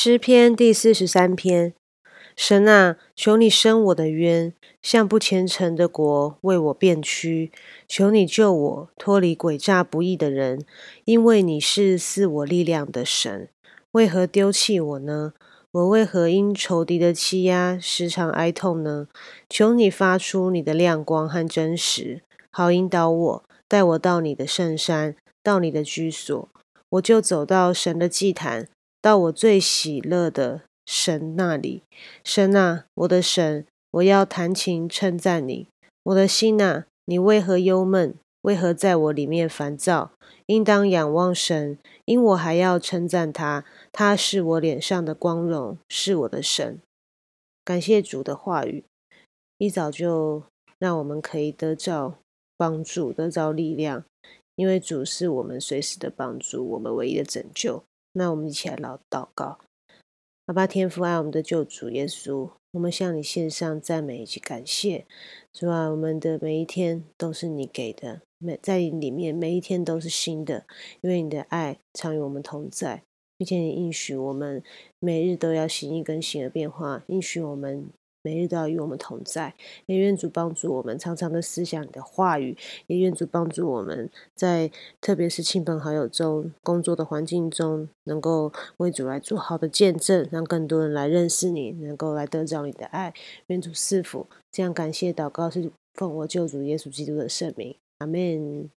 诗篇第四十三篇：神啊，求你伸我的冤，向不虔诚的国为我辩屈。求你救我脱离诡诈不义的人，因为你是赐我力量的神。为何丢弃我呢？我为何因仇敌的欺压时常哀痛呢？求你发出你的亮光和真实，好引导我，带我到你的圣山，到你的居所，我就走到神的祭坛。到我最喜乐的神那里，神啊，我的神，我要弹琴称赞你。我的心啊，你为何忧闷？为何在我里面烦躁？应当仰望神，因我还要称赞他。他是我脸上的光荣，是我的神。感谢主的话语，一早就让我们可以得着帮助，得着力量，因为主是我们随时的帮助，我们唯一的拯救。那我们一起来祷祷告，阿爸天父爱我们的救主耶稣，我们向你献上赞美以及感谢。主啊，我们的每一天都是你给的，每在你里面每一天都是新的，因为你的爱常与我们同在，并且你应许我们每日都要行一更新的变化，应许我们。每日都要与我们同在，也愿主帮助我们常常的思想你的话语，也愿主帮助我们在特别是亲朋好友中、工作的环境中，能够为主来做好的见证，让更多人来认识你，能够来得着你的爱。愿主赐福，这样感谢祷告是奉我救主耶稣基督的圣名，阿门。